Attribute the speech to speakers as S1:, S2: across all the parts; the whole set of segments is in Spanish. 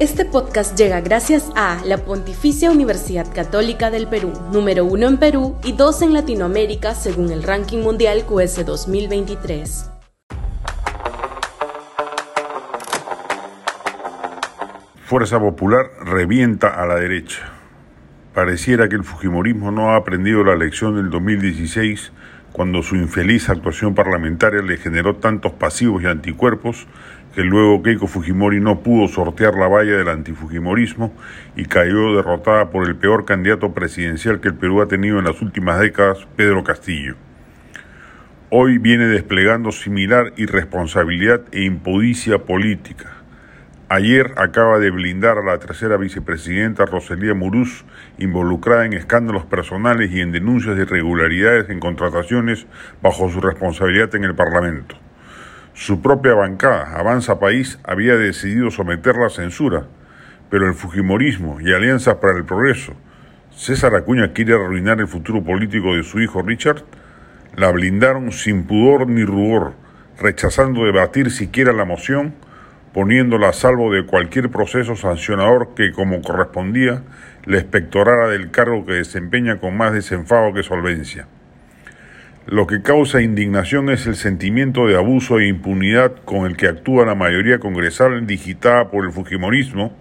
S1: Este podcast llega gracias a la Pontificia Universidad Católica del Perú, número uno en Perú y dos en Latinoamérica según el ranking mundial QS 2023.
S2: Fuerza Popular revienta a la derecha. Pareciera que el Fujimorismo no ha aprendido la lección del 2016 cuando su infeliz actuación parlamentaria le generó tantos pasivos y anticuerpos que luego Keiko Fujimori no pudo sortear la valla del antifujimorismo y cayó derrotada por el peor candidato presidencial que el Perú ha tenido en las últimas décadas, Pedro Castillo. Hoy viene desplegando similar irresponsabilidad e impudicia política. Ayer acaba de blindar a la tercera vicepresidenta Roselía Muruz, involucrada en escándalos personales y en denuncias de irregularidades en contrataciones bajo su responsabilidad en el Parlamento. Su propia bancada, Avanza País, había decidido someterla a censura, pero el Fujimorismo y Alianzas para el Progreso, César Acuña quiere arruinar el futuro político de su hijo Richard, la blindaron sin pudor ni rubor, rechazando debatir siquiera la moción, poniéndola a salvo de cualquier proceso sancionador que, como correspondía, le espectorara del cargo que desempeña con más desenfado que solvencia. Lo que causa indignación es el sentimiento de abuso e impunidad con el que actúa la mayoría congresal digitada por el Fujimorismo,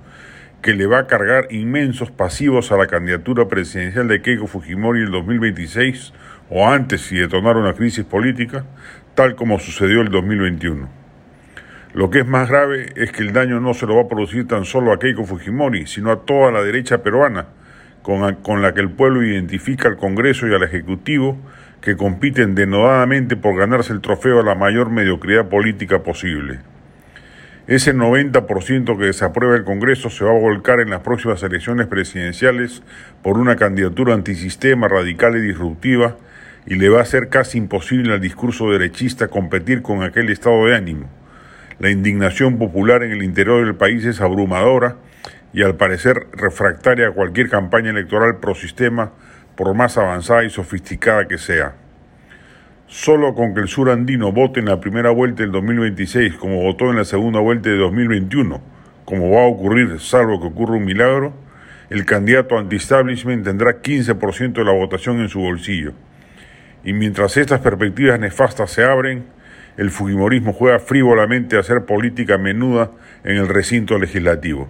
S2: que le va a cargar inmensos pasivos a la candidatura presidencial de Keiko Fujimori en el 2026 o antes si detonara una crisis política, tal como sucedió el 2021. Lo que es más grave es que el daño no se lo va a producir tan solo a Keiko Fujimori, sino a toda la derecha peruana, con la que el pueblo identifica al Congreso y al Ejecutivo que compiten denodadamente por ganarse el trofeo a la mayor mediocridad política posible. Ese 90% que desaprueba el Congreso se va a volcar en las próximas elecciones presidenciales por una candidatura antisistema radical y disruptiva y le va a ser casi imposible al discurso derechista competir con aquel estado de ánimo. La indignación popular en el interior del país es abrumadora y al parecer refractaria a cualquier campaña electoral pro sistema por más avanzada y sofisticada que sea. Solo con que el sur andino vote en la primera vuelta del 2026 como votó en la segunda vuelta de 2021, como va a ocurrir salvo que ocurra un milagro, el candidato anti-establishment tendrá 15% de la votación en su bolsillo. Y mientras estas perspectivas nefastas se abren, el Fujimorismo juega frívolamente a hacer política menuda en el recinto legislativo.